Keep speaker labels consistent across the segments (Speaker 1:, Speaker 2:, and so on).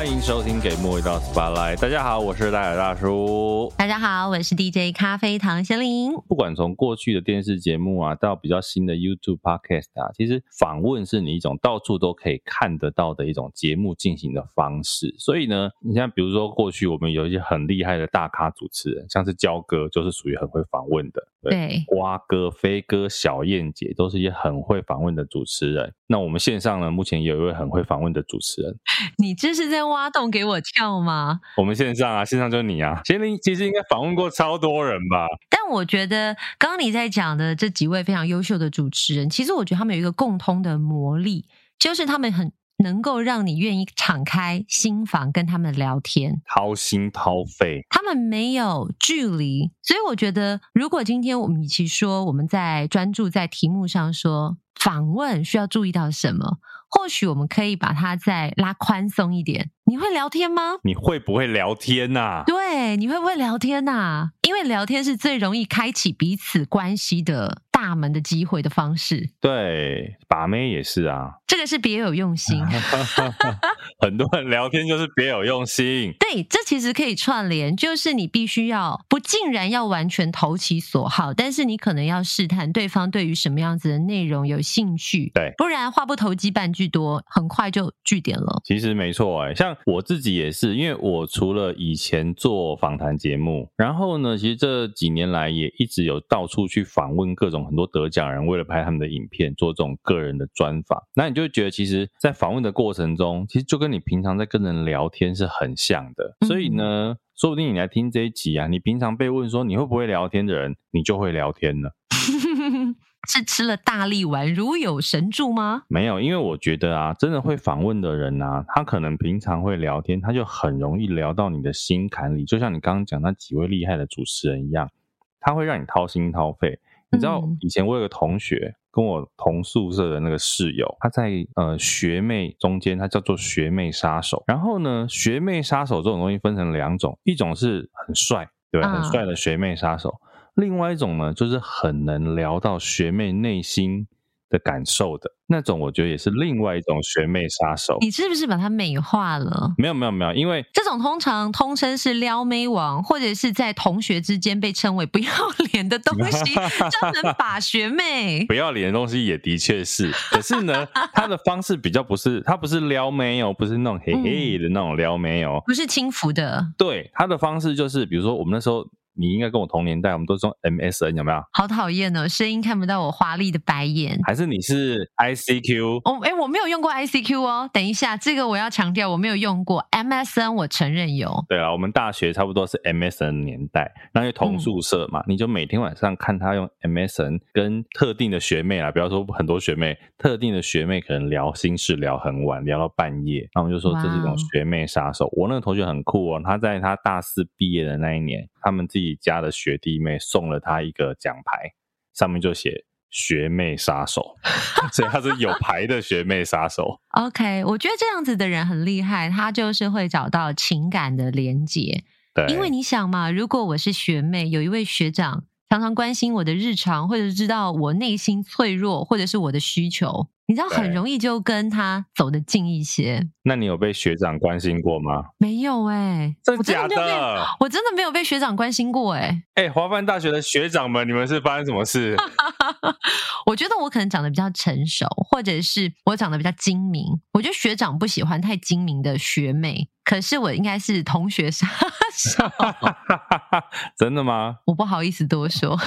Speaker 1: 欢迎收听《给莫一道 Spotlight》。大家好，我是戴尔大叔。
Speaker 2: 大家好，我是 DJ 咖啡糖贤玲。
Speaker 1: 不管从过去的电视节目啊，到比较新的 YouTube Podcast 啊，其实访问是你一种到处都可以看得到的一种节目进行的方式。所以呢，你像比如说过去我们有一些很厉害的大咖主持人，像是焦哥，就是属于很会访问的。对，
Speaker 2: 对
Speaker 1: 瓜哥、飞哥、小燕姐都是一些很会访问的主持人。那我们线上呢，目前有一位很会访问的主持人。
Speaker 2: 你这是在挖洞给我跳吗？
Speaker 1: 我们线上啊，线上就是你啊。贤玲其实应该访问过超多人吧？
Speaker 2: 但我觉得刚刚你在讲的这几位非常优秀的主持人，其实我觉得他们有一个共通的魔力，就是他们很。能够让你愿意敞开心房跟他们聊天，
Speaker 1: 掏心掏肺。
Speaker 2: 他们没有距离，所以我觉得，如果今天我们与其说我们在专注在题目上说访问需要注意到什么，或许我们可以把它再拉宽松一点。你会聊天吗？
Speaker 1: 你会不会聊天呐？
Speaker 2: 对，你会不会聊天呐？因为聊天是最容易开启彼此关系的大门的机会的方式。
Speaker 1: 对，把妹也是啊。
Speaker 2: 这个是别有用心。
Speaker 1: 很多人聊天就是别有用心。
Speaker 2: 对，这其实可以串联，就是你必须要不竟然要完全投其所好，但是你可能要试探对方对于什么样子的内容有兴趣。
Speaker 1: 对，
Speaker 2: 不然话不投机半句多，很快就据点了。
Speaker 1: 其实没错哎，像。我自己也是，因为我除了以前做访谈节目，然后呢，其实这几年来也一直有到处去访问各种很多得奖人，为了拍他们的影片，做这种个人的专访。那你就会觉得，其实，在访问的过程中，其实就跟你平常在跟人聊天是很像的。所以呢，说不定你来听这一集啊，你平常被问说你会不会聊天的人，你就会聊天了。
Speaker 2: 是吃了大力丸，如有神助吗？
Speaker 1: 没有，因为我觉得啊，真的会访问的人啊，他可能平常会聊天，他就很容易聊到你的心坎里。就像你刚刚讲那几位厉害的主持人一样，他会让你掏心掏肺。你知道，以前我有个同学跟我同宿舍的那个室友，他在呃学妹中间，他叫做学妹杀手。然后呢，学妹杀手这种东西分成两种，一种是很帅，对吧？很帅的学妹杀手。另外一种呢，就是很能聊到学妹内心的感受的那种，我觉得也是另外一种学妹杀手。
Speaker 2: 你是不是把它美化了？
Speaker 1: 没有没有没有，因为
Speaker 2: 这种通常通称是撩妹王，或者是在同学之间被称为不要脸的东西，专门 把学妹
Speaker 1: 不要脸的东西也的确是。可是呢，他的方式比较不是，他不是撩妹哦，不是那种嘿嘿的那种撩妹哦，
Speaker 2: 不是轻浮的。
Speaker 1: 对，他的方式就是，比如说我们那时候。你应该跟我同年代，我们都是用 MSN，有没有？
Speaker 2: 好讨厌哦，声音看不到我华丽的白眼。
Speaker 1: 还是你是 ICQ？
Speaker 2: 哦，哎，我没有用过 ICQ 哦。等一下，这个我要强调，我没有用过 MSN，我承认有。
Speaker 1: 对啊，我们大学差不多是 MSN 年代，那就同宿舍嘛，嗯、你就每天晚上看他用 MSN 跟特定的学妹啊，比方说很多学妹，特定的学妹可能聊心事聊很晚，聊到半夜，那我们就说这是一种学妹杀手。我那个同学很酷哦，他在他大四毕业的那一年，他们自己家的学弟妹送了他一个奖牌，上面就写“学妹杀手 ”，所以他是有牌的学妹杀手。
Speaker 2: OK，我觉得这样子的人很厉害，他就是会找到情感的连结。
Speaker 1: 对，
Speaker 2: 因为你想嘛，如果我是学妹，有一位学长常常关心我的日常，或者知道我内心脆弱，或者是我的需求。你知道很容易就跟他走得近一些。
Speaker 1: 那你有被学长关心过吗？
Speaker 2: 没有哎、欸，
Speaker 1: 真的假的？
Speaker 2: 我真的没有被学长关心过哎、欸。
Speaker 1: 哎、欸，华梵大学的学长们，你们是发生什么事？
Speaker 2: 我觉得我可能长得比较成熟，或者是我长得比较精明。我觉得学长不喜欢太精明的学妹，可是我应该是同学杀手。
Speaker 1: 真的吗？
Speaker 2: 我不好意思多说。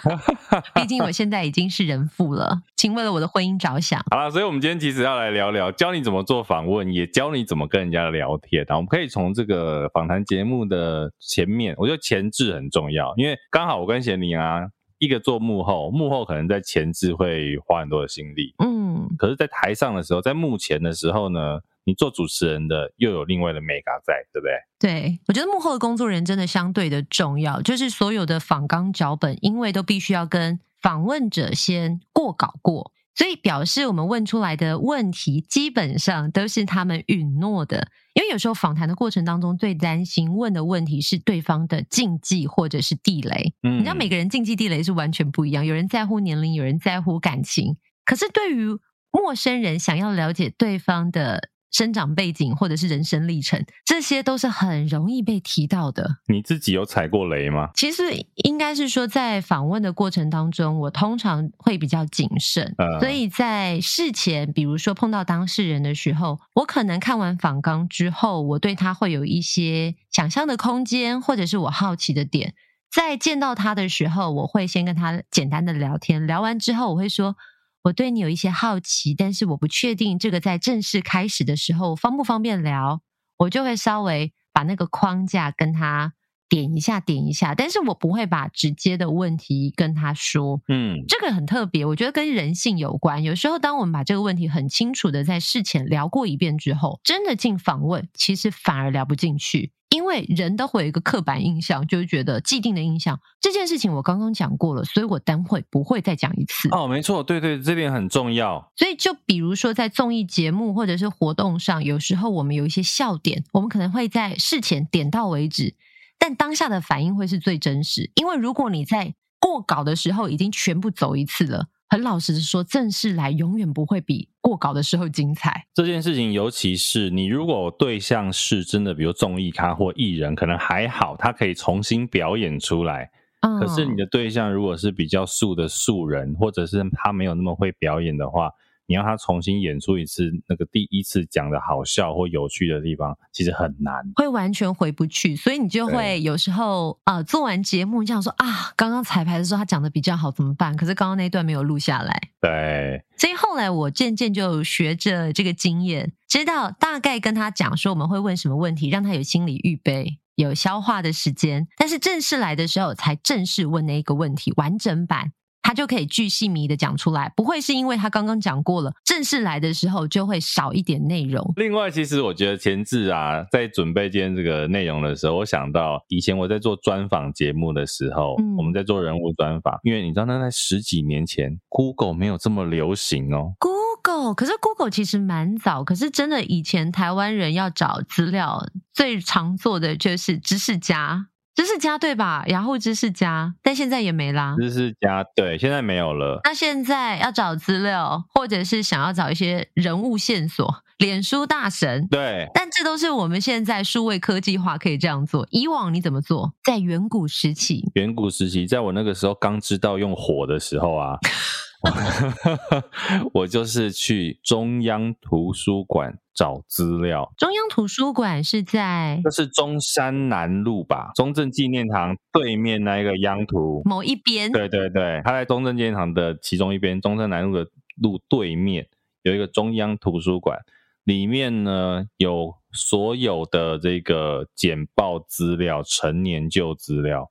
Speaker 2: 毕竟我现在已经是人妇了，请为了我的婚姻着想。
Speaker 1: 好了，所以我们今天其实要来聊聊，教你怎么做访问，也教你怎么跟人家聊天。然后我们可以从这个访谈节目的前面，我觉得前置很重要，因为刚好我跟贤玲啊，一个做幕后，幕后可能在前置会花很多的心力，嗯，可是，在台上的时候，在幕前的时候呢，你做主持人的又有另外的美感在，对不对？
Speaker 2: 对，我觉得幕后的工作人真的相对的重要，就是所有的访纲脚本，因为都必须要跟访问者先过稿过，所以表示我们问出来的问题基本上都是他们允诺的。因为有时候访谈的过程当中，最担心问的问题是对方的禁忌或者是地雷。嗯，你知道每个人禁忌地雷是完全不一样，有人在乎年龄，有人在乎感情，可是对于陌生人想要了解对方的。生长背景或者是人生历程，这些都是很容易被提到的。
Speaker 1: 你自己有踩过雷吗？
Speaker 2: 其实应该是说，在访问的过程当中，我通常会比较谨慎，嗯、所以在事前，比如说碰到当事人的时候，我可能看完访纲之后，我对他会有一些想象的空间，或者是我好奇的点。在见到他的时候，我会先跟他简单的聊天，聊完之后，我会说我对你有一些好奇，但是我不确定这个在正式开始的时候方不方便聊，我就会稍微把那个框架跟他点一下，点一下，但是我不会把直接的问题跟他说。嗯，这个很特别，我觉得跟人性有关。有时候，当我们把这个问题很清楚的在事前聊过一遍之后，真的进访问，其实反而聊不进去。因为人都会有一个刻板印象，就是觉得既定的印象。这件事情我刚刚讲过了，所以我等会不会再讲一次。
Speaker 1: 哦，没错，对对，这点很重要。
Speaker 2: 所以就比如说在综艺节目或者是活动上，有时候我们有一些笑点，我们可能会在事前点到为止，但当下的反应会是最真实。因为如果你在过稿的时候已经全部走一次了。很老实的说，正式来永远不会比过稿的时候精彩。
Speaker 1: 这件事情，尤其是你如果对象是真的，比如综艺咖或艺人，可能还好，他可以重新表演出来。嗯。可是你的对象如果是比较素的素人，或者是他没有那么会表演的话。你要他重新演出一次那个第一次讲的好笑或有趣的地方，其实很难，
Speaker 2: 会完全回不去，所以你就会有时候啊、呃，做完节目这样说啊，刚刚彩排的时候他讲的比较好，怎么办？可是刚刚那段没有录下来。
Speaker 1: 对，
Speaker 2: 所以后来我渐渐就学着这个经验，知道大概跟他讲说我们会问什么问题，让他有心理预备，有消化的时间，但是正式来的时候才正式问那一个问题，完整版。他就可以巨细靡的讲出来，不会是因为他刚刚讲过了，正式来的时候就会少一点内容。
Speaker 1: 另外，其实我觉得前置啊，在准备今天这个内容的时候，我想到以前我在做专访节目的时候，嗯、我们在做人物专访，因为你知道，那在十几年前，Google 没有这么流行哦。
Speaker 2: Google，可是 Google 其实蛮早，可是真的以前台湾人要找资料，最常做的就是知识家。知识家对吧？雅虎知识家，但现在也没啦。
Speaker 1: 知识家对，现在没有了。
Speaker 2: 那现在要找资料，或者是想要找一些人物线索，脸书大神
Speaker 1: 对。
Speaker 2: 但这都是我们现在数位科技化可以这样做。以往你怎么做？在远古时期，
Speaker 1: 远古时期，在我那个时候刚知道用火的时候啊。我就是去中央图书馆找资料。
Speaker 2: 中央图书馆是在，
Speaker 1: 这是中山南路吧？中正纪念堂对面那一个央图
Speaker 2: 某一边。
Speaker 1: 对对对，它在中正纪念堂的其中一边，中山南路的路对面有一个中央图书馆，里面呢有所有的这个简报资料、陈年旧资料。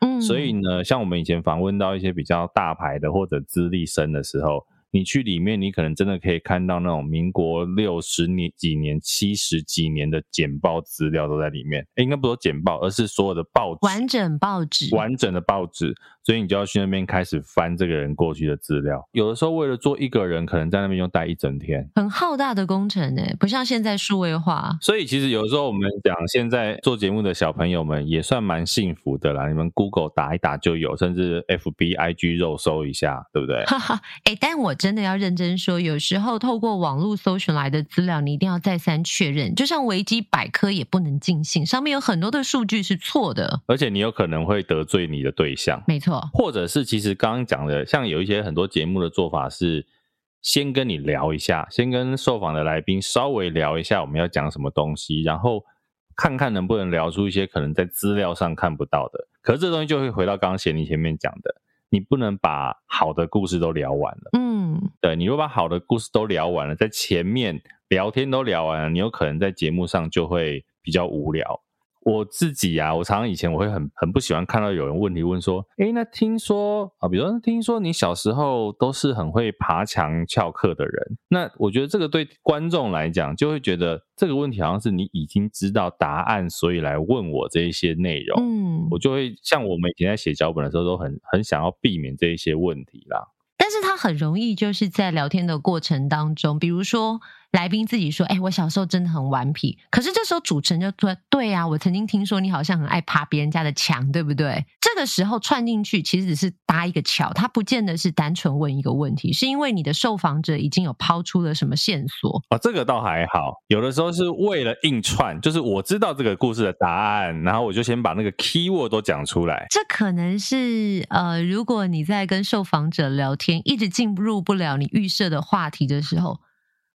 Speaker 1: 嗯，所以呢，像我们以前访问到一些比较大牌的或者资历深的时候。你去里面，你可能真的可以看到那种民国六十年几年、七十几年的简报资料都在里面。诶，应该不说简报，而是所有的报纸，
Speaker 2: 完整报纸，
Speaker 1: 完整的报纸。所以你就要去那边开始翻这个人过去的资料。有的时候为了做一个人，可能在那边用待一整天，
Speaker 2: 很浩大的工程诶，不像现在数位化。
Speaker 1: 所以其实有的时候我们讲，现在做节目的小朋友们也算蛮幸福的啦。你们 Google 打一打就有，甚至 FB、IG 肉搜一下，对不对？
Speaker 2: 哈哈，哎，但我。真的要认真说，有时候透过网络搜寻来的资料，你一定要再三确认。就像维基百科也不能尽信，上面有很多的数据是错的，
Speaker 1: 而且你有可能会得罪你的对象。
Speaker 2: 没错，
Speaker 1: 或者是其实刚刚讲的，像有一些很多节目的做法是，先跟你聊一下，先跟受访的来宾稍微聊一下我们要讲什么东西，然后看看能不能聊出一些可能在资料上看不到的。可是这东西就会回到刚刚贤妮前面讲的。你不能把好的故事都聊完了，嗯，对，你如果把好的故事都聊完了，在前面聊天都聊完了，你有可能在节目上就会比较无聊。我自己啊，我常常以前我会很很不喜欢看到有人问题问说，诶，那听说啊，比如说听说你小时候都是很会爬墙翘课的人，那我觉得这个对观众来讲就会觉得这个问题好像是你已经知道答案，所以来问我这一些内容，嗯，我就会像我们以前在写脚本的时候都很很想要避免这一些问题啦。
Speaker 2: 但是它很容易就是在聊天的过程当中，比如说来宾自己说：“哎，我小时候真的很顽皮。”可是这时候主持人就说：“对啊，我曾经听说你好像很爱爬别人家的墙，对不对？”这个时候串进去其实只是搭一个桥，他不见得是单纯问一个问题，是因为你的受访者已经有抛出了什么线索
Speaker 1: 啊、哦？这个倒还好，有的时候是为了硬串，就是我知道这个故事的答案，然后我就先把那个 keyword 都讲出来。
Speaker 2: 这可能是呃，如果你在跟受访者聊天，一直进入不了你预设的话题的时候。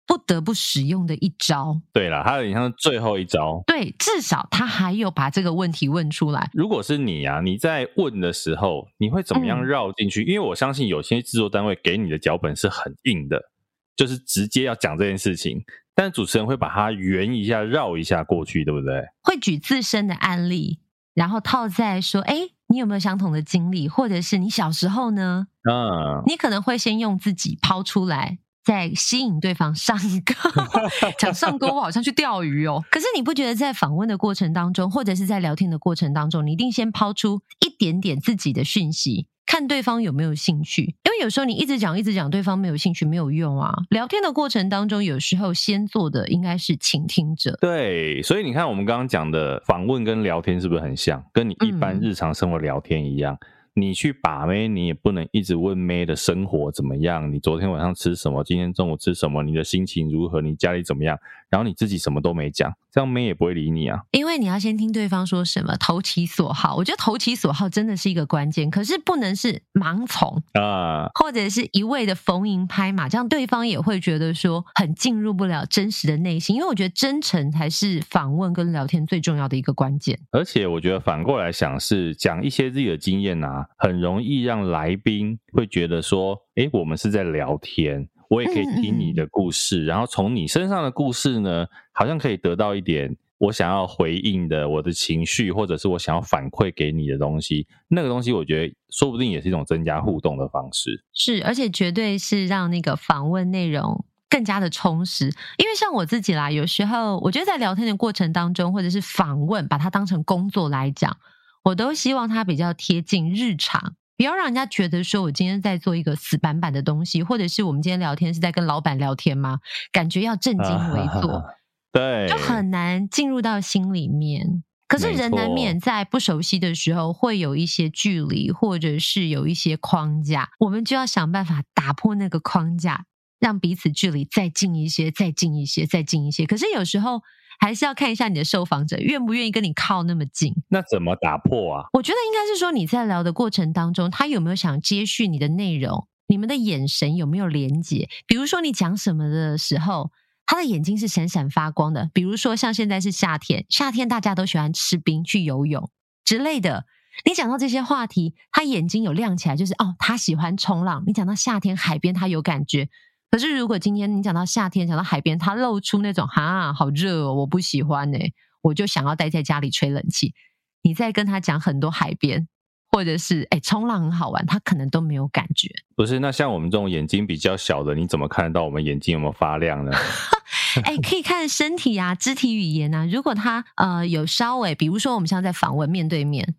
Speaker 2: 不得不使用的一招，
Speaker 1: 对啦，它有点像最后一招。
Speaker 2: 对，至少他还有把这个问题问出来。
Speaker 1: 如果是你啊，你在问的时候，你会怎么样绕进去？嗯、因为我相信有些制作单位给你的脚本是很硬的，就是直接要讲这件事情，但主持人会把它圆一下、绕一下过去，对不对？
Speaker 2: 会举自身的案例，然后套在说：“哎，你有没有相同的经历？或者是你小时候呢？”嗯，你可能会先用自己抛出来。在吸引对方上钩，讲上钩，我好像去钓鱼哦。可是你不觉得在访问的过程当中，或者是在聊天的过程当中，你一定先抛出一点点自己的讯息，看对方有没有兴趣？因为有时候你一直讲一直讲，对方没有兴趣，没有用啊。聊天的过程当中，有时候先做的应该是倾听者。
Speaker 1: 对，所以你看我们刚刚讲的访问跟聊天是不是很像？跟你一般日常生活聊天一样。嗯你去把妹，你也不能一直问妹的生活怎么样，你昨天晚上吃什么，今天中午吃什么，你的心情如何，你家里怎么样，然后你自己什么都没讲，这样妹也不会理你啊。
Speaker 2: 因为你要先听对方说什么，投其所好。我觉得投其所好真的是一个关键，可是不能是盲从啊，或者是一味的逢迎拍马，这样对方也会觉得说很进入不了真实的内心。因为我觉得真诚才是访问跟聊天最重要的一个关键。
Speaker 1: 而且我觉得反过来想是讲一些自己的经验啊。很容易让来宾会觉得说：“哎，我们是在聊天，我也可以听你的故事，然后从你身上的故事呢，好像可以得到一点我想要回应的我的情绪，或者是我想要反馈给你的东西。那个东西，我觉得说不定也是一种增加互动的方式。
Speaker 2: 是，而且绝对是让那个访问内容更加的充实。因为像我自己啦，有时候我觉得在聊天的过程当中，或者是访问，把它当成工作来讲。”我都希望它比较贴近日常，不要让人家觉得说我今天在做一个死板板的东西，或者是我们今天聊天是在跟老板聊天吗？感觉要正襟危坐，啊、
Speaker 1: 对，
Speaker 2: 就很难进入到心里面。可是人难免在不熟悉的时候会有一些距离，或者是有一些框架，我们就要想办法打破那个框架，让彼此距离再近一些，再近一些，再近一些。可是有时候。还是要看一下你的受访者愿不愿意跟你靠那么近。
Speaker 1: 那怎么打破啊？
Speaker 2: 我觉得应该是说你在聊的过程当中，他有没有想接续你的内容？你们的眼神有没有连接？比如说你讲什么的时候，他的眼睛是闪闪发光的。比如说像现在是夏天，夏天大家都喜欢吃冰、去游泳之类的。你讲到这些话题，他眼睛有亮起来，就是哦，他喜欢冲浪。你讲到夏天海边，他有感觉。可是，如果今天你讲到夏天，讲到海边，他露出那种哈，好热哦，我不喜欢呢，我就想要待在家里吹冷气。你再跟他讲很多海边，或者是哎，冲浪很好玩，他可能都没有感觉。
Speaker 1: 不是，那像我们这种眼睛比较小的，你怎么看得到我们眼睛有没有发亮呢？
Speaker 2: 哎，可以看身体啊，肢体语言啊。如果他呃有稍微，比如说我们现在在访问面对面，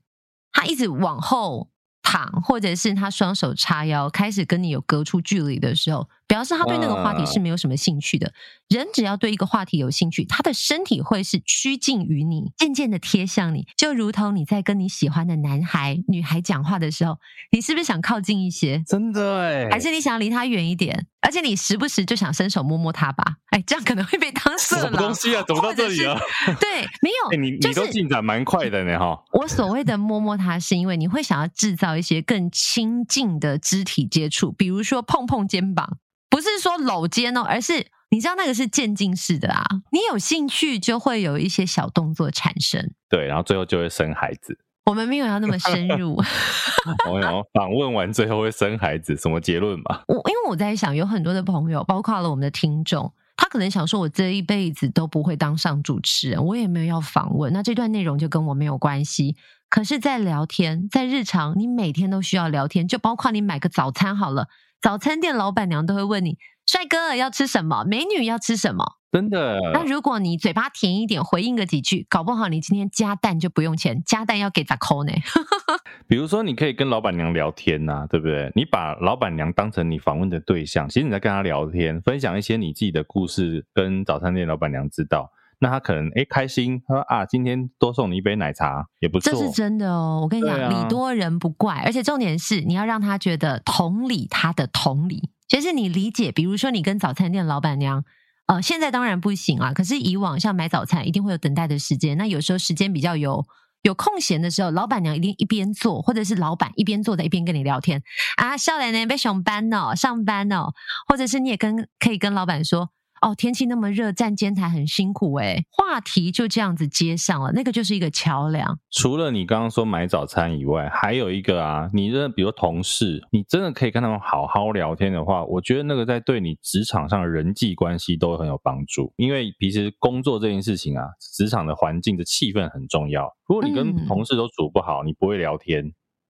Speaker 2: 他一直往后躺，或者是他双手叉腰，开始跟你有隔出距离的时候。表示他对那个话题是没有什么兴趣的。人只要对一个话题有兴趣，他的身体会是趋近于你，渐渐的贴向你，就如同你在跟你喜欢的男孩、女孩讲话的时候，你是不是想靠近一些？
Speaker 1: 真的哎，
Speaker 2: 还是你想离他远一点？而且你时不时就想伸手摸摸他吧？哎，这样可能会被当色狼。
Speaker 1: 什么东西啊？走到这里了？
Speaker 2: 对，没有。
Speaker 1: 欸、你、就是、你都进展蛮快的呢，哈。
Speaker 2: 我所谓的摸摸他，是因为你会想要制造一些更亲近的肢体接触，比如说碰碰肩膀。不是说搂肩哦，而是你知道那个是渐进式的啊。你有兴趣就会有一些小动作产生，
Speaker 1: 对，然后最后就会生孩子。
Speaker 2: 我们没有要那么深入。
Speaker 1: 朋友访问完最后会生孩子，什么结论吧？
Speaker 2: 我因为我在想，有很多的朋友，包括了我们的听众，他可能想说，我这一辈子都不会当上主持人，我也没有要访问，那这段内容就跟我没有关系。可是，在聊天，在日常，你每天都需要聊天，就包括你买个早餐好了。早餐店老板娘都会问你：“帅哥要吃什么？美女要吃什么？”
Speaker 1: 真的。
Speaker 2: 那如果你嘴巴甜一点，回应个几句，搞不好你今天加蛋就不用钱，加蛋要给咋扣呢？
Speaker 1: 比如说，你可以跟老板娘聊天呐、啊，对不对？你把老板娘当成你访问的对象，其实你在跟她聊天，分享一些你自己的故事，跟早餐店老板娘知道。那他可能哎开心，他说啊，今天多送你一杯奶茶也不错。
Speaker 2: 这是真的哦，我跟你讲，啊、礼多人不怪，而且重点是你要让他觉得同理他的同理，就是你理解。比如说你跟早餐店老板娘，呃，现在当然不行啊，可是以往像买早餐一定会有等待的时间，那有时候时间比较有有空闲的时候，老板娘一定一边做，或者是老板一边坐在一边跟你聊天啊，少年呢被上班哦，上班哦，或者是你也跟可以跟老板说。哦，天气那么热，站监台很辛苦诶。话题就这样子接上了，那个就是一个桥梁。
Speaker 1: 除了你刚刚说买早餐以外，还有一个啊，你的比如同事，你真的可以跟他们好好聊天的话，我觉得那个在对你职场上的人际关系都很有帮助。因为平时工作这件事情啊，职场的环境的气氛很重要。如果你跟同事都处不好，嗯、你不会聊天。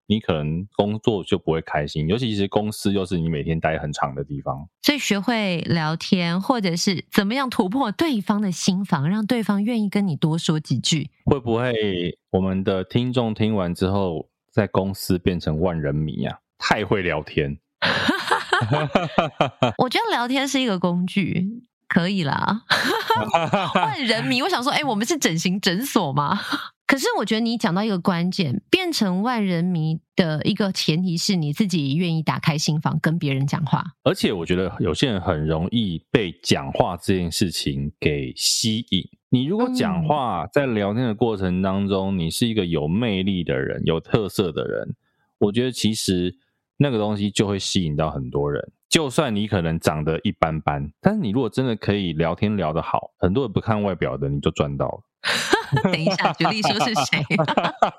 Speaker 1: 你可能工作就不会开心，尤其是公司又是你每天待很长的地方。
Speaker 2: 所以学会聊天，或者是怎么样突破对方的心防，让对方愿意跟你多说几句。
Speaker 1: 会不会我们的听众听完之后，在公司变成万人迷啊？太会聊天。
Speaker 2: 我觉得聊天是一个工具，可以啦。万人迷，我想说，哎，我们是整形诊所吗？可是我觉得你讲到一个关键，变成万人迷的一个前提是你自己愿意打开心房跟别人讲话。
Speaker 1: 而且我觉得有些人很容易被讲话这件事情给吸引。你如果讲话在聊天的过程当中，你是一个有魅力的人、有特色的人，我觉得其实那个东西就会吸引到很多人。就算你可能长得一般般，但是你如果真的可以聊天聊得好，很多人不看外表的，你就赚到了。
Speaker 2: 等一下，举例说是谁？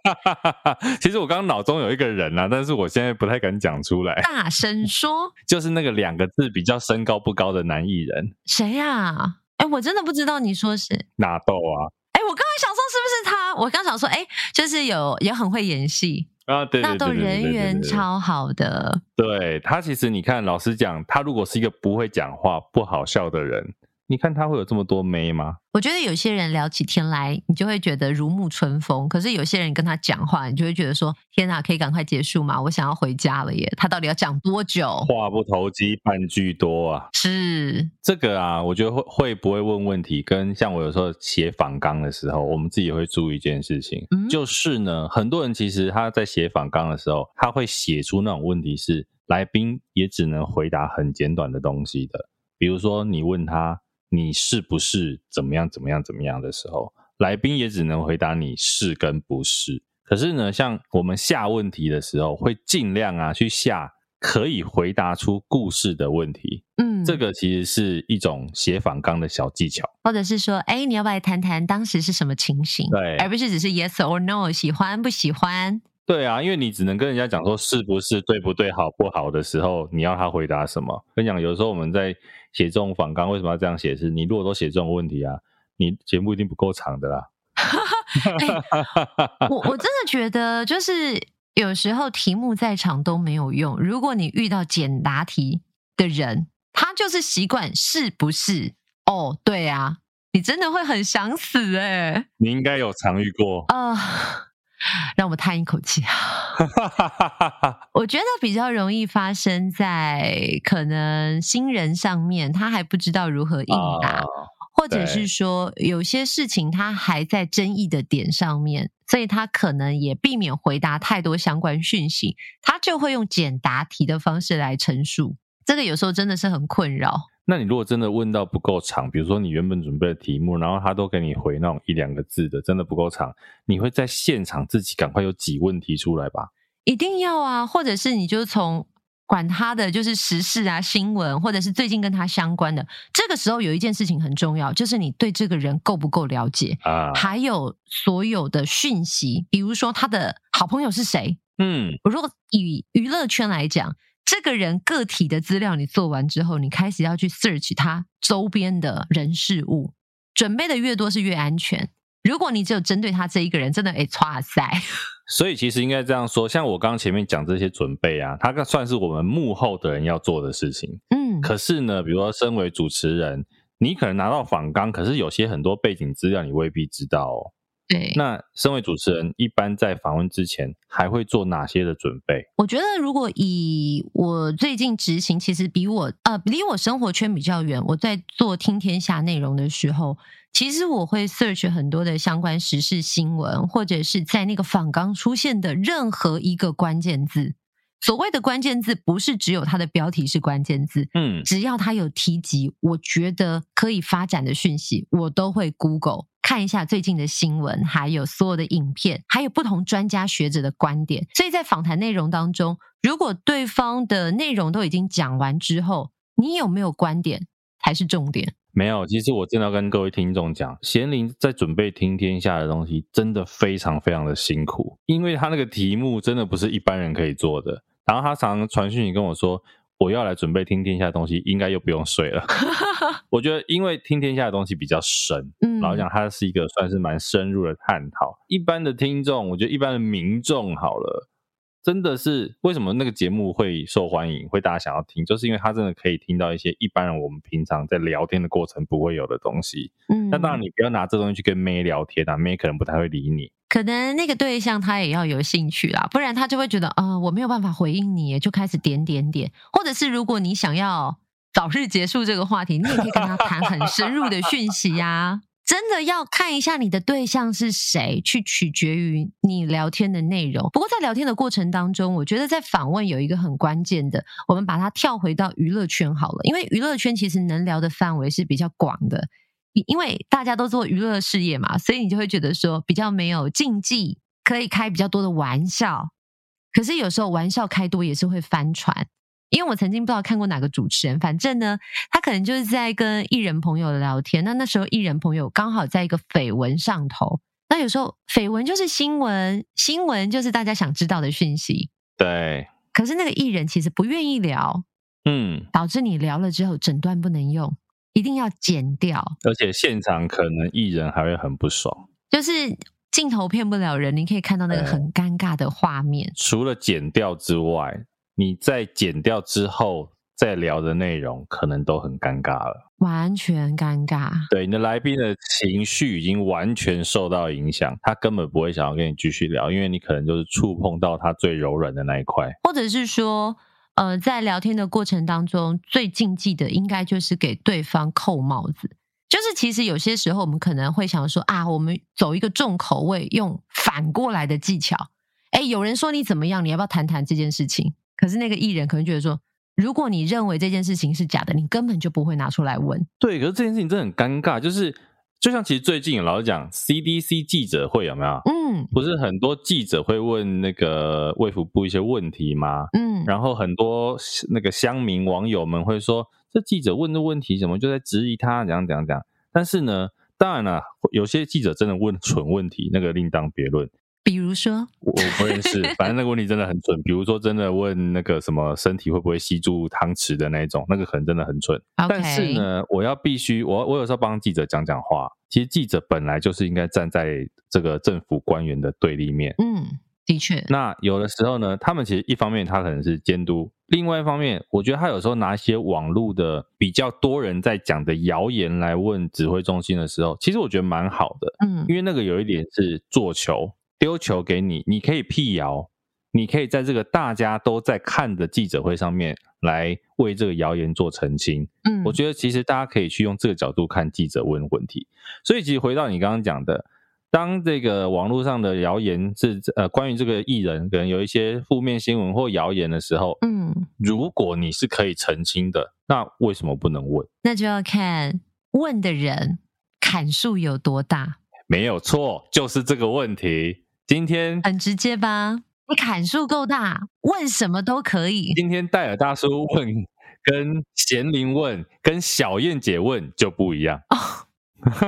Speaker 1: 其实我刚刚脑中有一个人啊，但是我现在不太敢讲出来。
Speaker 2: 大声说，
Speaker 1: 就是那个两个字比较身高不高的男艺人。
Speaker 2: 谁呀？哎，我真的不知道你说是
Speaker 1: 纳豆啊？
Speaker 2: 哎，我刚刚想说是不是他？我刚想说，哎，就是有也很会演戏
Speaker 1: 啊。对，那
Speaker 2: 都人缘超好的。
Speaker 1: 对，他其实你看，老实讲，他如果是一个不会讲话、不好笑的人。你看他会有这么多妹吗？
Speaker 2: 我觉得有些人聊起天来，你就会觉得如沐春风。可是有些人跟他讲话，你就会觉得说：天哪，可以赶快结束吗？我想要回家了耶！他到底要讲多久？
Speaker 1: 话不投机半句多啊！
Speaker 2: 是
Speaker 1: 这个啊，我觉得会会不会问问题，跟像我有时候写访纲的时候，我们自己也会注意一件事情，嗯、就是呢，很多人其实他在写访纲的时候，他会写出那种问题是来宾也只能回答很简短的东西的，比如说你问他。你是不是怎么样怎么样怎么样的时候，来宾也只能回答你是跟不是。可是呢，像我们下问题的时候，会尽量啊去下可以回答出故事的问题。嗯，这个其实是一种写访纲的小技巧，
Speaker 2: 或者是说，哎，你要不要来谈谈当时是什么情形？
Speaker 1: 对，
Speaker 2: 而不是只是 yes or no，喜欢不喜欢？
Speaker 1: 对啊，因为你只能跟人家讲说是不是对不对好不好的时候，你要他回答什么？跟你讲，有时候我们在写这种访纲，为什么要这样写？是你如果都写这种问题啊，你节目一定不够长的啦。
Speaker 2: 欸、我我真的觉得，就是有时候题目再长都没有用。如果你遇到简答题的人，他就是习惯是不是？哦，对啊，你真的会很想死哎、欸。
Speaker 1: 你应该有常遇过啊。
Speaker 2: Uh, 让我叹一口气。我觉得比较容易发生在可能新人上面，他还不知道如何应答，哦、或者是说有些事情他还在争议的点上面，所以他可能也避免回答太多相关讯息，他就会用简答题的方式来陈述。这个有时候真的是很困扰。
Speaker 1: 那你如果真的问到不够长，比如说你原本准备的题目，然后他都给你回那种一两个字的，真的不够长，你会在现场自己赶快有几问题出来吧？
Speaker 2: 一定要啊，或者是你就从管他的就是时事啊、新闻，或者是最近跟他相关的，这个时候有一件事情很重要，就是你对这个人够不够了解啊？还有所有的讯息，比如说他的好朋友是谁？嗯，如果以娱乐圈来讲。这个人个体的资料你做完之后，你开始要去 search 他周边的人事物，准备的越多是越安全。如果你只有针对他这一个人，真的哎，哇塞！
Speaker 1: 所以其实应该这样说，像我刚刚前面讲这些准备啊，它算是我们幕后的人要做的事情。嗯，可是呢，比如说身为主持人，你可能拿到访纲，可是有些很多背景资料你未必知道哦。
Speaker 2: 对，
Speaker 1: 那身为主持人，一般在访问之前还会做哪些的准备？
Speaker 2: 我觉得，如果以我最近执行，其实比我呃离我生活圈比较远。我在做听天下内容的时候，其实我会 search 很多的相关时事新闻，或者是在那个访纲出现的任何一个关键字。所谓的关键字，不是只有它的标题是关键字，嗯，只要它有提及，我觉得可以发展的讯息，我都会 Google 看一下最近的新闻，还有所有的影片，还有不同专家学者的观点。所以在访谈内容当中，如果对方的内容都已经讲完之后，你有没有观点才是重点。
Speaker 1: 没有，其实我真的要跟各位听众讲，贤林在准备听天下的东西，真的非常非常的辛苦，因为他那个题目真的不是一般人可以做的。然后他常常传讯息跟我说，我要来准备听天下的东西，应该又不用睡了。我觉得，因为听天下的东西比较深，嗯，老实讲，它是一个算是蛮深入的探讨。一般的听众，我觉得一般的民众，好了。真的是为什么那个节目会受欢迎，会大家想要听，就是因为他真的可以听到一些一般人我们平常在聊天的过程不会有的东西。嗯，那当然你不要拿这东西去跟妹聊天啊，妹可能不太会理你。
Speaker 2: 可能那个对象他也要有兴趣啦，不然他就会觉得啊、我没有办法回应你，就开始点点点。或者是如果你想要早日结束这个话题，你也可以跟他谈很深入的讯息呀、真的要看一下你的对象是谁，去取决于你聊天的内容。不过在聊天的过程当中，我觉得在访问有一个很关键的，我们把它跳回到娱乐圈好了，因为娱乐圈其实能聊的范围是比较广的，因为大家都做娱乐事业嘛，所以你就会觉得说比较没有禁忌，可以开比较多的玩笑。可是有时候玩笑开多也是会翻船。因为我曾经不知道看过哪个主持人，反正呢，他可能就是在跟艺人朋友聊天。那那时候艺人朋友刚好在一个绯闻上头。那有时候绯闻就是新闻，新闻就是大家想知道的讯息。
Speaker 1: 对。
Speaker 2: 可是那个艺人其实不愿意聊，
Speaker 1: 嗯，
Speaker 2: 导致你聊了之后诊断不能用，一定要剪掉。
Speaker 1: 而且现场可能艺人还会很不爽，
Speaker 2: 就是镜头骗不了人，你可以看到那个很尴尬的画面。
Speaker 1: 除了剪掉之外。你在剪掉之后再聊的内容，可能都很尴尬了，
Speaker 2: 完全尴尬。
Speaker 1: 对，你的来宾的情绪已经完全受到影响，他根本不会想要跟你继续聊，因为你可能就是触碰到他最柔软的那一块，
Speaker 2: 或者是说，呃，在聊天的过程当中，最禁忌的应该就是给对方扣帽子。就是其实有些时候，我们可能会想说啊，我们走一个重口味，用反过来的技巧。哎，有人说你怎么样，你要不要谈谈这件事情？可是那个艺人可能觉得说，如果你认为这件事情是假的，你根本就不会拿出来问。
Speaker 1: 对，可是这件事情真的很尴尬，就是就像其实最近老是讲，CDC 记者会有没有？嗯，不是很多记者会问那个卫福部一些问题吗？嗯，然后很多那个乡民网友们会说，这记者问的问题怎么就在质疑他怎样怎样怎样？但是呢，当然了，有些记者真的问蠢问题，那个另当别论。
Speaker 2: 比如说，
Speaker 1: 我不认识，反正那个问题真的很蠢。比如说，真的问那个什么身体会不会吸住汤匙的那一种，那个可能真的很蠢。但是呢，我要必须，我我有时候帮记者讲讲话。其实记者本来就是应该站在这个政府官员的对立面。
Speaker 2: 嗯，的确。
Speaker 1: 那有的时候呢，他们其实一方面他可能是监督，另外一方面，我觉得他有时候拿一些网络的比较多人在讲的谣言来问指挥中心的时候，其实我觉得蛮好的。嗯，因为那个有一点是做球。丢球给你，你可以辟谣，你可以在这个大家都在看的记者会上面来为这个谣言做澄清。嗯，我觉得其实大家可以去用这个角度看记者问问题。所以其实回到你刚刚讲的，当这个网络上的谣言是呃关于这个艺人可能有一些负面新闻或谣言的时候，嗯，如果你是可以澄清的，那为什么不能问？
Speaker 2: 那就要看问的人砍数有多大。
Speaker 1: 没有错，就是这个问题。今天
Speaker 2: 很直接吧？你砍数够大，问什么都可以。
Speaker 1: 今天戴尔大叔问，跟贤玲问，跟小燕姐问就不一样。
Speaker 2: 哦，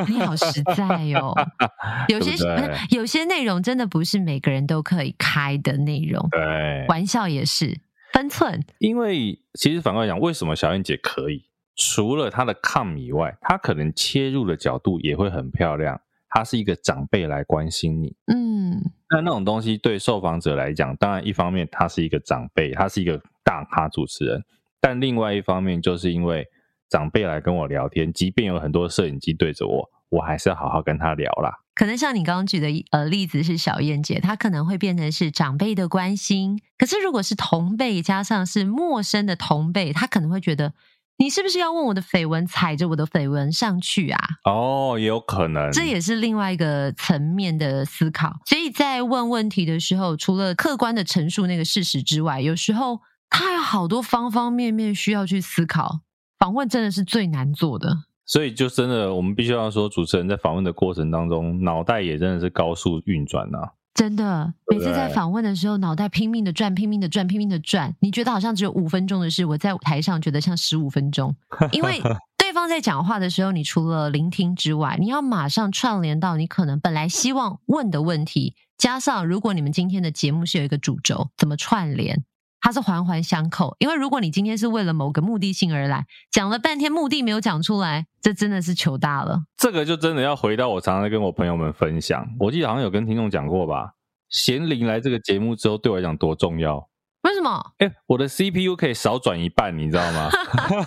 Speaker 2: 你好实在哟、哦。有些对对有些内容真的不是每个人都可以开的内容。
Speaker 1: 对，
Speaker 2: 玩笑也是分寸。
Speaker 1: 因为其实反过来讲，为什么小燕姐可以？除了她的 com 以外，她可能切入的角度也会很漂亮。他是一个长辈来关心你，嗯，那那种东西对受访者来讲，当然一方面他是一个长辈，他是一个大咖主持人，但另外一方面就是因为长辈来跟我聊天，即便有很多摄影机对着我，我还是要好好跟他聊啦。
Speaker 2: 可能像你刚刚举的呃例子是小燕姐，她可能会变成是长辈的关心。可是如果是同辈加上是陌生的同辈，她可能会觉得你是不是要问我的绯闻，踩着我的绯闻上去啊？
Speaker 1: 哦，也有可能，
Speaker 2: 这也是另外一个层面的思考。所以在问问题的时候，除了客观的陈述那个事实之外，有时候他有好多方方面面需要去思考。访问真的是最难做的。
Speaker 1: 所以，就真的，我们必须要说，主持人在访问的过程当中，脑袋也真的是高速运转呐。
Speaker 2: 真的，每次在访问的时候，脑袋拼命的转，拼命的转，拼命的转。你觉得好像只有五分钟的事，我在台上觉得像十五分钟。因为 对方在讲话的时候，你除了聆听之外，你要马上串联到你可能本来希望问的问题，加上如果你们今天的节目是有一个主轴，怎么串联？它是环环相扣，因为如果你今天是为了某个目的性而来，讲了半天目的没有讲出来，这真的是糗大了。
Speaker 1: 这个就真的要回到我常常跟我朋友们分享，我记得好像有跟听众讲过吧。贤玲来这个节目之后，对我来讲多重要？
Speaker 2: 为什么？
Speaker 1: 哎，我的 CPU 可以少转一半，你知道吗？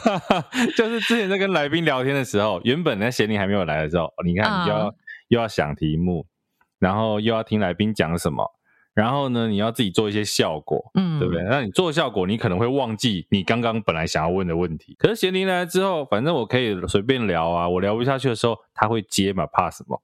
Speaker 1: 就是之前在跟来宾聊天的时候，原本呢贤玲还没有来的时候，你看你就要、uh. 又要想题目，然后又要听来宾讲什么。然后呢，你要自己做一些效果，嗯，对不对？那你做效果，你可能会忘记你刚刚本来想要问的问题。可是贤玲来了之后，反正我可以随便聊啊，我聊不下去的时候，他会接嘛，怕什么？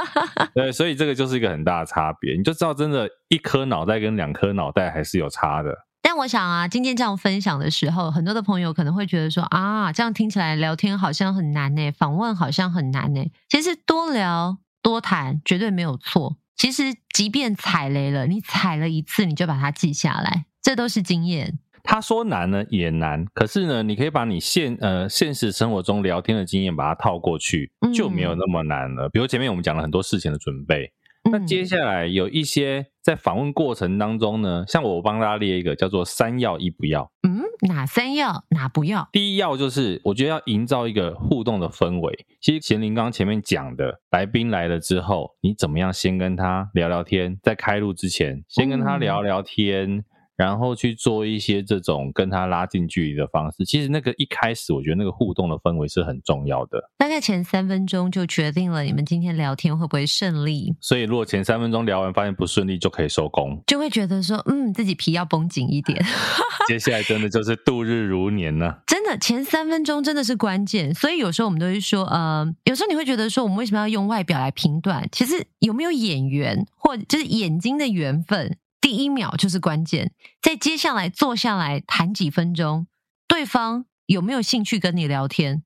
Speaker 1: 对，所以这个就是一个很大的差别，你就知道，真的，一颗脑袋跟两颗脑袋还是有差的。
Speaker 2: 但我想啊，今天这样分享的时候，很多的朋友可能会觉得说啊，这样听起来聊天好像很难呢，访问好像很难呢。其实多聊多谈绝对没有错。其实，即便踩雷了，你踩了一次，你就把它记下来，这都是经验。
Speaker 1: 他说难呢，也难。可是呢，你可以把你现呃现实生活中聊天的经验把它套过去，就没有那么难了。嗯、比如前面我们讲了很多事情的准备，那接下来有一些在访问过程当中呢，像我帮大家列一个叫做三要一不要。
Speaker 2: 嗯。哪三要，哪不要？
Speaker 1: 第一要就是，我觉得要营造一个互动的氛围。其实贤玲刚刚前面讲的，来宾来了之后，你怎么样先跟他聊聊天，在开录之前，先跟他聊聊天。嗯然后去做一些这种跟他拉近距离的方式，其实那个一开始我觉得那个互动的氛围是很重要的。
Speaker 2: 大概前三分钟就决定了你们今天聊天会不会顺利。
Speaker 1: 所以如果前三分钟聊完发现不顺利，就可以收工，
Speaker 2: 就会觉得说，嗯，自己皮要绷紧一点。
Speaker 1: 接下来真的就是度日如年呢。
Speaker 2: 真的，前三分钟真的是关键。所以有时候我们都会说，呃，有时候你会觉得说，我们为什么要用外表来评断？其实有没有眼缘，或者就是眼睛的缘分？第一秒就是关键，在接下来坐下来谈几分钟，对方有没有兴趣跟你聊天，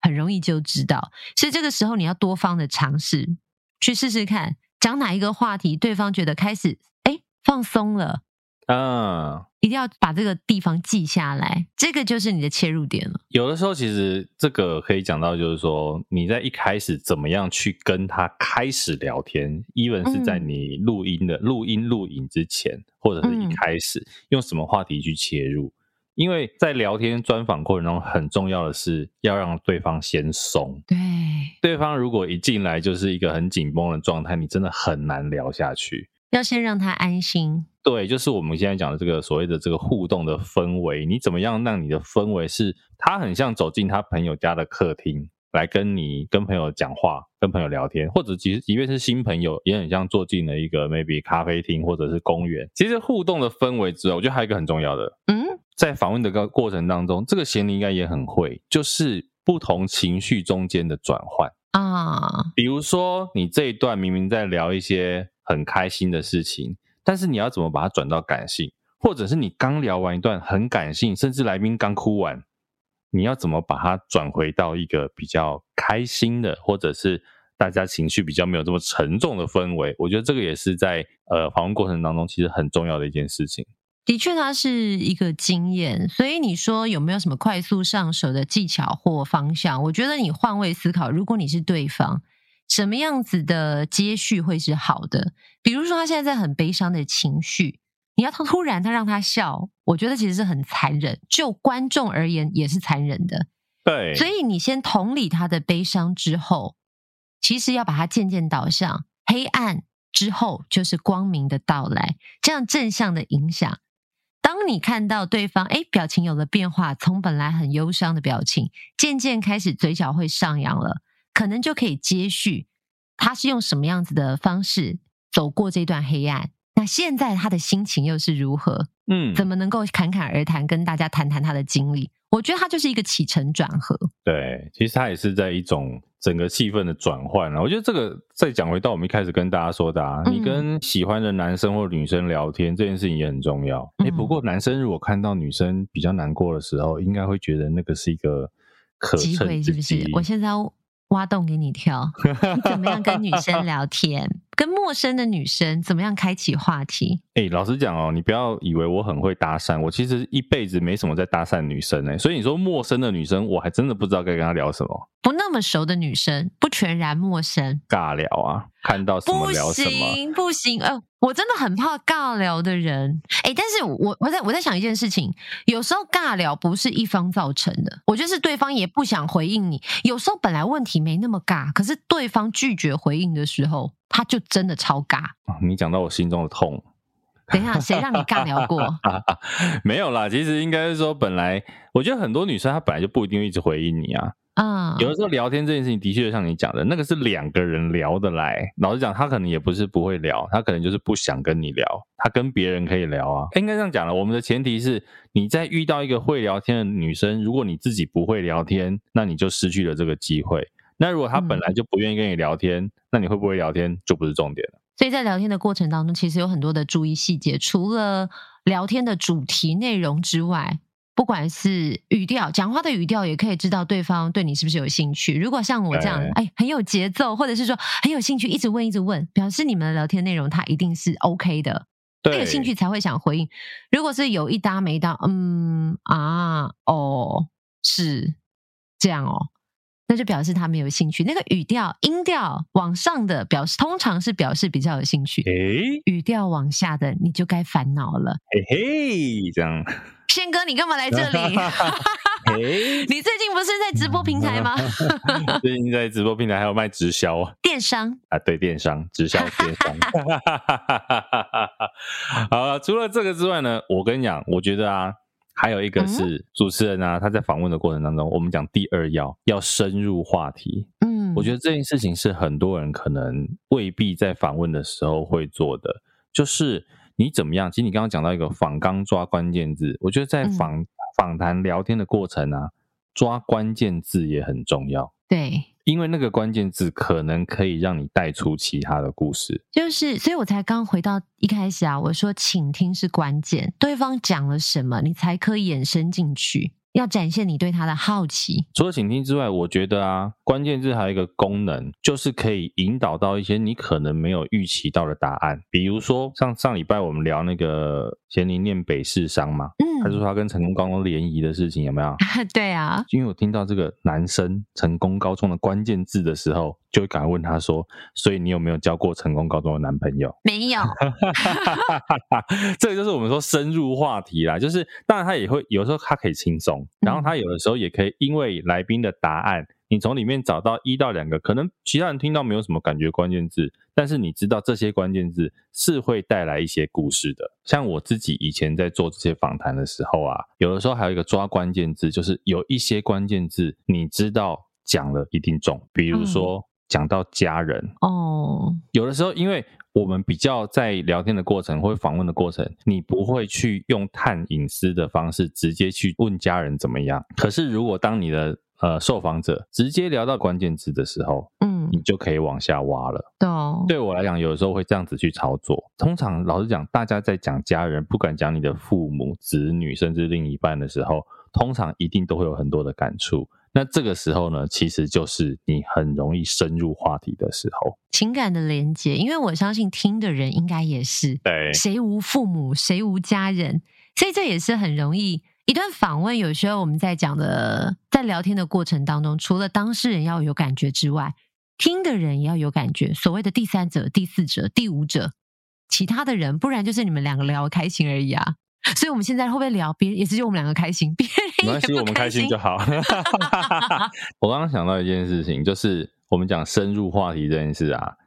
Speaker 2: 很容易就知道。所以这个时候你要多方的尝试，去试试看，讲哪一个话题，对方觉得开始哎放松了，嗯。一定要把这个地方记下来，这个就是你的切入点了。
Speaker 1: 有的时候，其实这个可以讲到，就是说你在一开始怎么样去跟他开始聊天，even 是在你录音的录音录影之前，或者是一开始用什么话题去切入，因为在聊天专访过程中，很重要的是要让对方先松。
Speaker 2: 对，
Speaker 1: 对方如果一进来就是一个很紧绷的状态，你真的很难聊下去。
Speaker 2: 要先让他安心。
Speaker 1: 对，就是我们现在讲的这个所谓的这个互动的氛围，你怎么样让你的氛围是他很像走进他朋友家的客厅来跟你跟朋友讲话、跟朋友聊天，或者即即便是新朋友，也很像坐进了一个 maybe 咖啡厅或者是公园。其实互动的氛围之外，我觉得还有一个很重要的，嗯，在访问的个过程当中，这个贤玲应该也很会，就是不同情绪中间的转换啊。比如说你这一段明明在聊一些很开心的事情。但是你要怎么把它转到感性，或者是你刚聊完一段很感性，甚至来宾刚哭完，你要怎么把它转回到一个比较开心的，或者是大家情绪比较没有这么沉重的氛围？我觉得这个也是在呃访问过程当中其实很重要的一件事情。
Speaker 2: 的确，它是一个经验，所以你说有没有什么快速上手的技巧或方向？我觉得你换位思考，如果你是对方。什么样子的接续会是好的？比如说他现在在很悲伤的情绪，你要他突然他让他笑，我觉得其实是很残忍，就观众而言也是残忍的。
Speaker 1: 对，
Speaker 2: 所以你先同理他的悲伤之后，其实要把它渐渐导向黑暗之后就是光明的到来，这样正向的影响。当你看到对方哎表情有了变化，从本来很忧伤的表情，渐渐开始嘴角会上扬了，可能就可以接续他是用什么样子的方式走过这段黑暗。那现在他的心情又是如何？嗯，怎么能够侃侃而谈，跟大家谈谈他的经历？我觉得他就是一个起承转合。
Speaker 1: 对，其实他也是在一种整个气氛的转换。我觉得这个再讲回到我们一开始跟大家说的啊，嗯、你跟喜欢的男生或女生聊天这件事情也很重要。哎、嗯，不过男生如果看到女生比较难过的时候，应该会觉得那个是一个可机，是不是？
Speaker 2: 我现在要挖洞给你跳，怎么样跟女生聊天？跟陌生的女生怎么样开启话题？
Speaker 1: 哎、欸，老实讲哦，你不要以为我很会搭讪，我其实一辈子没什么在搭讪女生哎，所以你说陌生的女生，我还真的不知道该跟她聊什么。
Speaker 2: 不那么熟的女生，不全然陌生，
Speaker 1: 尬聊啊，看到什么聊什么，
Speaker 2: 不行不行，呃，我真的很怕尬聊的人。哎、欸，但是我我在我在想一件事情，有时候尬聊不是一方造成的，我就是对方也不想回应你。有时候本来问题没那么尬，可是对方拒绝回应的时候。他就真的超尬，
Speaker 1: 你讲到我心中的痛。
Speaker 2: 等一下，谁让你尬聊过？
Speaker 1: 没有啦，其实应该是说，本来我觉得很多女生她本来就不一定会一直回应你啊。嗯，有的时候聊天这件事情的确像你讲的，那个是两个人聊得来。老实讲，她可能也不是不会聊，她可能就是不想跟你聊，她跟别人可以聊啊。应该这样讲了，我们的前提是你在遇到一个会聊天的女生，如果你自己不会聊天，那你就失去了这个机会。那如果他本来就不愿意跟你聊天，嗯，那你会不会聊天就不是重点了。
Speaker 2: 所以在聊天的过程当中，其实有很多的注意细节。除了聊天的主题内容之外，不管是语调、讲话的语调，也可以知道对方对你是不是有兴趣。如果像我这样，哎，很有节奏，或者是说很有兴趣，一直问一直问，表示你们的聊天内容他一定是 OK 的，对，有兴趣才会想回应。如果是有一搭没搭，嗯啊哦，是这样哦。那就表示他没有兴趣。那个语调、音调往上的表示，通常是表示比较有兴趣。诶，语调往下的，你就该烦恼了。
Speaker 1: 嘿嘿，这样。
Speaker 2: 宪哥，你干嘛来这里？嘿，你最近不是在直播平台吗？
Speaker 1: 最近在直播平台还有卖直销
Speaker 2: 电商
Speaker 1: 啊，对，电商直销电商。好了，除了这个之外呢，我跟你讲，我觉得啊。还有一个是主持人啊，他在访问的过程当中，我们讲第二要要深入话题。嗯，我觉得这件事情是很多人可能未必在访问的时候会做的，就是你怎么样？其实你刚刚讲到一个访纲抓关键字，我觉得在访访谈聊天的过程啊，抓关键字也很重要。
Speaker 2: 对。
Speaker 1: 因为那个关键字可能可以让你带出其他的故事，
Speaker 2: 就是，所以我才刚回到一开始啊，我说倾听是关键，对方讲了什么，你才可以延伸进去。要展现你对他的好奇。除了
Speaker 1: 倾听之外，我觉得啊，关键字还有一个功能，就是可以引导到一些你可能没有预期到的答案。比如说，上上礼拜我们聊那个咸宁念北市商嘛，嗯，他说他跟成功高中联谊的事情有没有？
Speaker 2: 对啊，
Speaker 1: 因为我听到这个男生成功高中的关键字的时候，就会赶快问他说：“所以你有没有交过成功高中的男朋友？”
Speaker 2: 没有。
Speaker 1: 这个就是我们说深入话题啦，就是当然他也会有时候他可以轻松，然后他有的时候也可以因为来宾的答案，你从里面找到一到两个可能其他人听到没有什么感觉关键字，但是你知道这些关键字是会带来一些故事的。像我自己以前在做这些访谈的时候啊，有的时候还有一个抓关键字，就是有一些关键字你知道讲了一定中，比如说。嗯讲到家人哦，有的时候，因为我们比较在聊天的过程或访问的过程，你不会去用探隐私的方式直接去问家人怎么样。可是，如果当你的呃受访者直接聊到关键字的时候，嗯，你就可以往下挖了。
Speaker 2: 哦，
Speaker 1: 对我来讲，有的时候会这样子去操作。通常，老实讲，大家在讲家人，不敢讲你的父母、子女，甚至另一半的时候，通常一定都会有很多的感触。那这个时候呢，其实就是你很容易深入话题的时候，
Speaker 2: 情感的连接。因为我相信听的人应该也是，
Speaker 1: 对，
Speaker 2: 谁无父母，谁无家人，所以这也是很容易一段访问。有时候我们在讲的，在聊天的过程当中，除了当事人要有感觉之外，听的人也要有感觉。所谓的第三者、第四者、第五者，其他的人，不然就是你们两个聊开心而已啊。所以我们现在会不会聊别人？也是就我们两个开心，别人
Speaker 1: 没关系，我们开心就好。我刚刚想到一件事情，就是我们讲深入话题这件事啊，嗯，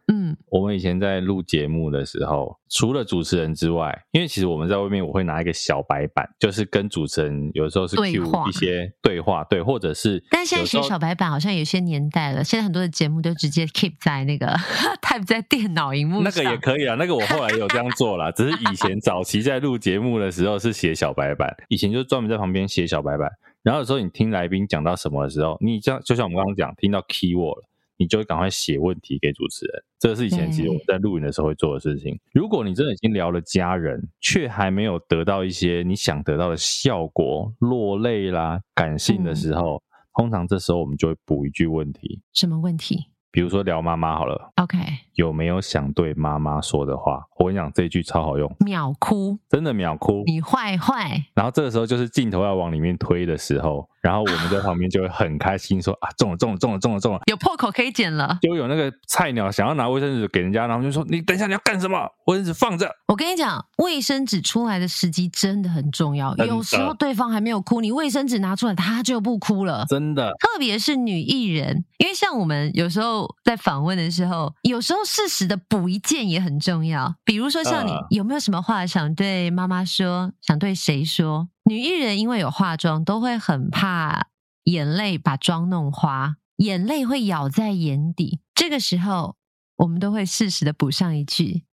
Speaker 1: 我们以前在录节目的时候，除了主持人之外，因为其实我们在外面，我会拿一个小白板，就是跟主持人有时候是 cue 一些对话，对，或者是。
Speaker 2: 但现在写小白板好像有些年代了，现在很多的节目都直接 keep 在那个 type 在电脑荧幕上。
Speaker 1: 那个也可以啊，那个我后来也有这样做了，只是以前早期在录节目的时候是写小白板，以前就专门在旁边写小白板。然后有时候你听来宾讲到什么的时候，你像就像我们刚刚讲，听到 keyword 了，你就会赶快写问题给主持人。这个是以前其实我们在录影的时候会做的事情。如果你真的已经聊了家人，却还没有得到一些你想得到的效果，落泪啦、感性的时候，嗯、通常这时候我们就会补一句问题。
Speaker 2: 什么问题？
Speaker 1: 比如说聊妈妈好了
Speaker 2: ，OK，
Speaker 1: 有没有想对妈妈说的话？我跟你讲，这一句超好用，
Speaker 2: 秒哭，
Speaker 1: 真的秒哭，
Speaker 2: 你坏坏。
Speaker 1: 然后这个时候就是镜头要往里面推的时候。然后我们在旁边就会很开心说，说啊中了中了中了中了中了，
Speaker 2: 有破口可以剪了。
Speaker 1: 就有那个菜鸟想要拿卫生纸给人家，然后就说你等一下你要干什么？卫生纸放着。
Speaker 2: 我跟你讲，卫生纸出来的时机真的很重要。有时候对方还没有哭，你卫生纸拿出来，他就不哭了。
Speaker 1: 真的，
Speaker 2: 特别是女艺人，因为像我们有时候在访问的时候，有时候适时的补一件也很重要。比如说像你有没有什么话想对妈妈说？想对谁说？女艺人因为有化妆，都会很怕。眼泪把妆弄花，眼泪会咬在眼底。这个时候，我们都会适时的补上一句：“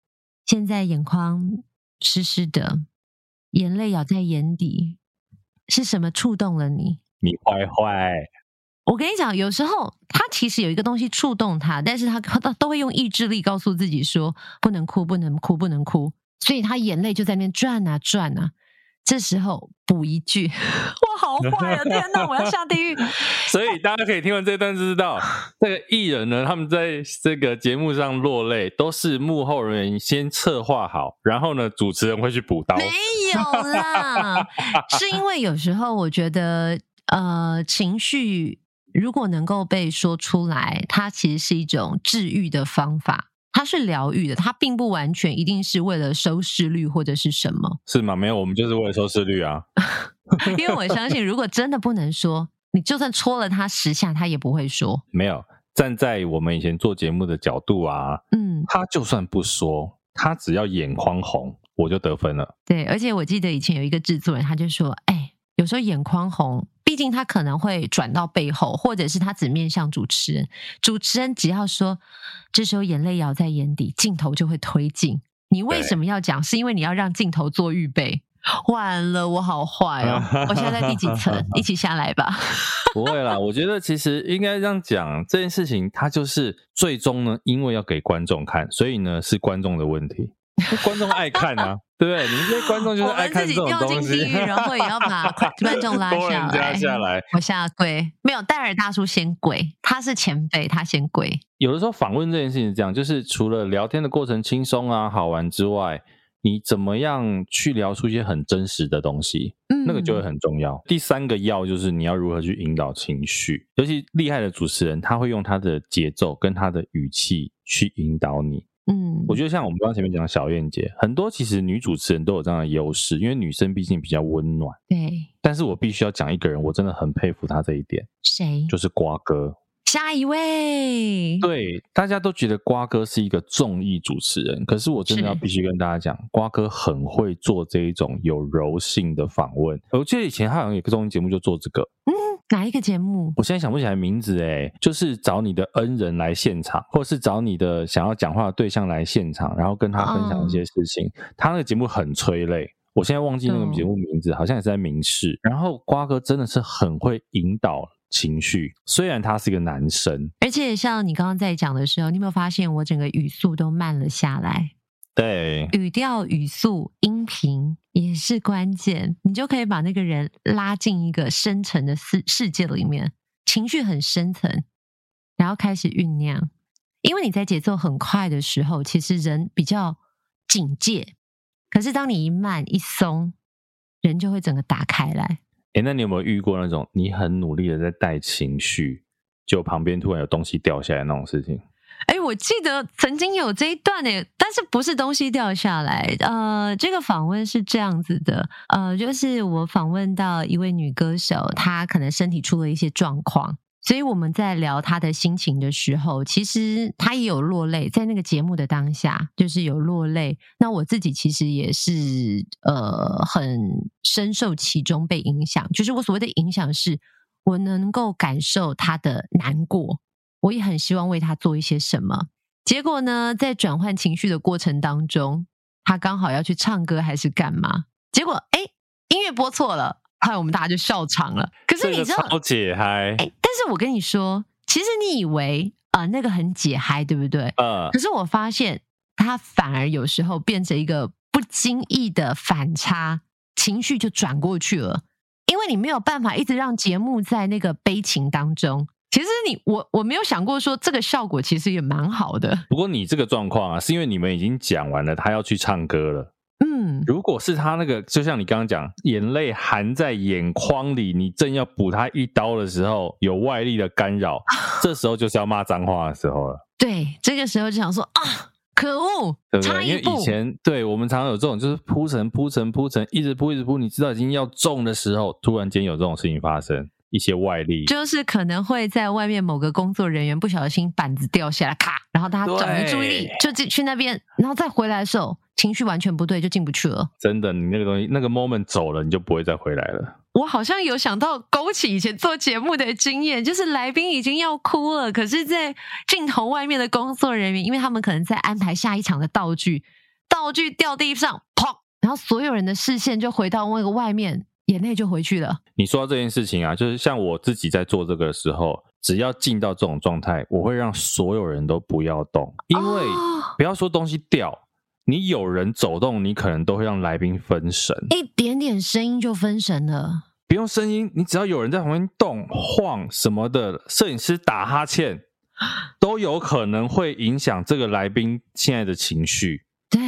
Speaker 2: 现在眼眶湿湿的，眼泪咬在眼底，是什么触动了你？
Speaker 1: 你坏坏！”
Speaker 2: 我跟你讲，有时候他其实有一个东西触动他，但是他他都会用意志力告诉自己说：“不能哭，不能哭，不能哭。”所以他眼泪就在那边转啊转啊。这时候补一句，哇，好坏啊！天哪，我要下地狱。
Speaker 1: 所以大家可以听完这段就知道，这个艺人呢，他们在这个节目上落泪，都是幕后人员先策划好，然后呢，主持人会去补刀。
Speaker 2: 没有啦，是因为有时候我觉得，呃，情绪如果能够被说出来，它其实是一种治愈的方法。它是疗愈的，它并不完全一定是为了收视率或者是什么，
Speaker 1: 是吗？没有，我们就是为了收视率啊。
Speaker 2: 因为我相信，如果真的不能说，你就算戳了他十下，他也不会说。
Speaker 1: 没有，站在我们以前做节目的角度啊，嗯，他就算不说，他只要眼眶红，我就得分了。
Speaker 2: 对，而且我记得以前有一个制作人，他就说，哎，有时候眼眶红。毕竟他可能会转到背后，或者是他只面向主持人。主持人只要说这时候眼泪咬在眼底，镜头就会推进。你为什么要讲？是因为你要让镜头做预备。完了，我好坏哦！我现在在第几层？一起下来吧。
Speaker 1: 不会啦，我觉得其实应该这样讲，这件事情它就是最终呢，因为要给观众看，所以呢是观众的问题。观众爱看啊，对 不对？你们这些观众就是爱看这种东西。然后也要把观 众拉下来。下来，
Speaker 2: 我下跪。没有，戴尔大叔先跪，他是前辈，他先跪。
Speaker 1: 有的时候访问这件事情是这样，就是除了聊天的过程轻松啊、好玩之外，你怎么样去聊出一些很真实的东西，嗯，那个就会很重要。第三个要就是你要如何去引导情绪，尤其厉害的主持人，他会用他的节奏跟他的语气去引导你。嗯，我觉得像我们刚刚前面讲的小燕姐，很多其实女主持人都有这样的优势，因为女生毕竟比较温暖。
Speaker 2: 对，
Speaker 1: 但是我必须要讲一个人，我真的很佩服他这一点。
Speaker 2: 谁？
Speaker 1: 就是瓜哥。
Speaker 2: 下一位。
Speaker 1: 对，大家都觉得瓜哥是一个综艺主持人，可是我真的要必须跟大家讲，瓜哥很会做这一种有柔性的访问。我记得以前他好像有个综艺节目就做这个。
Speaker 2: 嗯。哪一个节目？
Speaker 1: 我现在想不起来名字诶，就是找你的恩人来现场，或者是找你的想要讲话的对象来现场，然后跟他分享一些事情。Oh. 他那个节目很催泪，我现在忘记那个节目名字，oh. 好像也是在明视。然后瓜哥真的是很会引导情绪，虽然他是一个男生，
Speaker 2: 而且像你刚刚在讲的时候，你有没有发现我整个语速都慢了下来？
Speaker 1: 对，
Speaker 2: 语调、语速、音频也是关键，你就可以把那个人拉进一个深层的世世界里面，情绪很深层，然后开始酝酿。因为你在节奏很快的时候，其实人比较警戒，可是当你一慢一松，人就会整个打开来。
Speaker 1: 哎，那你有没有遇过那种你很努力的在带情绪，就旁边突然有东西掉下来那种事情？
Speaker 2: 哎，我记得曾经有这一段诶，但是不是东西掉下来？呃，这个访问是这样子的，呃，就是我访问到一位女歌手，她可能身体出了一些状况，所以我们在聊她的心情的时候，其实她也有落泪，在那个节目的当下，就是有落泪。那我自己其实也是呃很深受其中被影响，就是我所谓的影响是，我能够感受他的难过，我也很希望为他做一些什么。结果呢，在转换情绪的过程当中，他刚好要去唱歌还是干嘛？结果哎，音乐播错了。后来我们大家就笑场了。可是你知道，
Speaker 1: 超解嗨。
Speaker 2: 哎，但是我跟你说，其实你以为啊、呃，那个很解嗨，对不对？嗯。可是我发现，他反而有时候变成一个不经意的反差，情绪就转过去了。因为你没有办法一直让节目在那个悲情当中。其实你我我没有想过说这个效果其实也蛮好的。
Speaker 1: 不过你这个状况啊，是因为你们已经讲完了，他要去唱歌了。
Speaker 2: 嗯，
Speaker 1: 如果是他那个，就像你刚刚讲，眼泪含在眼眶里，你正要补他一刀的时候，有外力的干扰，这时候就是要骂脏话的时候了。
Speaker 2: 对，这个时候就想说啊，可恶，
Speaker 1: 对不对？因为以前对我们常常有这种，就是铺陈铺陈铺陈，一直铺一直铺，你知道已经要中的时候，突然间有这种事情发生，一些外力，
Speaker 2: 就是可能会在外面某个工作人员不小心板子掉下来，咔，然后大家转移注意力，就去去那边，然后再回来的时候。情绪完全不对，就进不去了。
Speaker 1: 真的，你那个东西，那个 moment 走了，你就不会再回来了。
Speaker 2: 我好像有想到勾起以前做节目的经验，就是来宾已经要哭了，可是，在镜头外面的工作人员，因为他们可能在安排下一场的道具，道具掉地上，砰，然后所有人的视线就回到那个外面，眼泪就回去了。
Speaker 1: 你说到这件事情啊，就是像我自己在做这个的时候，只要进到这种状态，我会让所有人都不要动，因为不要说东西掉。你有人走动，你可能都会让来宾分神，
Speaker 2: 一点点声音就分神了。
Speaker 1: 不用声音，你只要有人在旁边动晃什么的，摄影师打哈欠，都有可能会影响这个来宾现在的情绪。
Speaker 2: 对